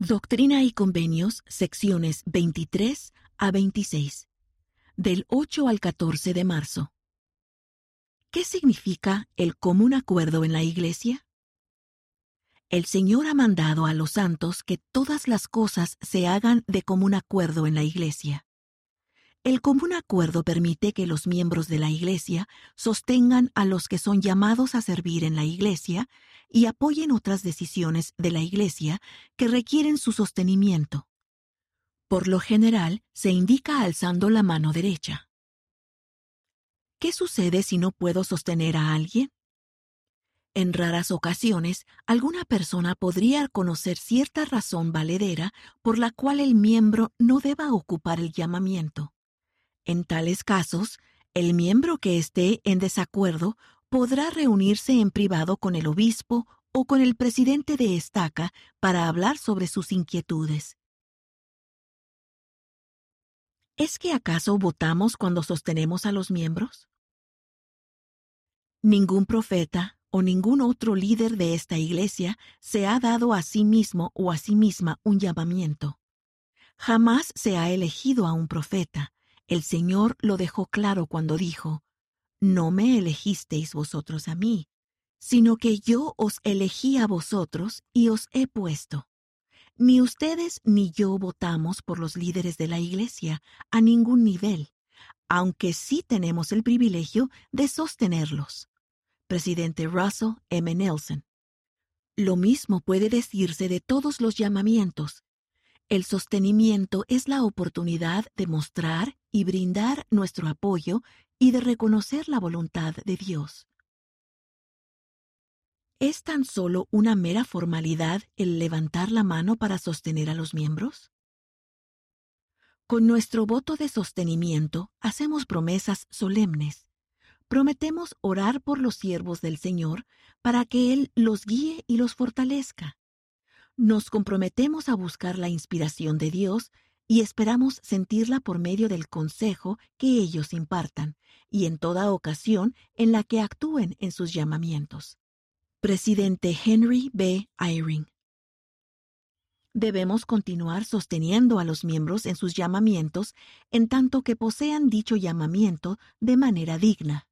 Doctrina y Convenios, secciones 23 a 26, del 8 al 14 de marzo. ¿Qué significa el común acuerdo en la Iglesia? El Señor ha mandado a los santos que todas las cosas se hagan de común acuerdo en la Iglesia. El común acuerdo permite que los miembros de la Iglesia sostengan a los que son llamados a servir en la Iglesia y apoyen otras decisiones de la Iglesia que requieren su sostenimiento. Por lo general, se indica alzando la mano derecha. ¿Qué sucede si no puedo sostener a alguien? En raras ocasiones, alguna persona podría conocer cierta razón valedera por la cual el miembro no deba ocupar el llamamiento. En tales casos, el miembro que esté en desacuerdo podrá reunirse en privado con el obispo o con el presidente de estaca para hablar sobre sus inquietudes. ¿Es que acaso votamos cuando sostenemos a los miembros? Ningún profeta o ningún otro líder de esta iglesia se ha dado a sí mismo o a sí misma un llamamiento. Jamás se ha elegido a un profeta, el Señor lo dejó claro cuando dijo, No me elegisteis vosotros a mí, sino que yo os elegí a vosotros y os he puesto. Ni ustedes ni yo votamos por los líderes de la Iglesia a ningún nivel, aunque sí tenemos el privilegio de sostenerlos. Presidente Russell M. Nelson. Lo mismo puede decirse de todos los llamamientos, el sostenimiento es la oportunidad de mostrar y brindar nuestro apoyo y de reconocer la voluntad de Dios. ¿Es tan solo una mera formalidad el levantar la mano para sostener a los miembros? Con nuestro voto de sostenimiento hacemos promesas solemnes. Prometemos orar por los siervos del Señor para que Él los guíe y los fortalezca nos comprometemos a buscar la inspiración de Dios y esperamos sentirla por medio del consejo que ellos impartan y en toda ocasión en la que actúen en sus llamamientos. Presidente Henry B. Eyring. Debemos continuar sosteniendo a los miembros en sus llamamientos en tanto que posean dicho llamamiento de manera digna.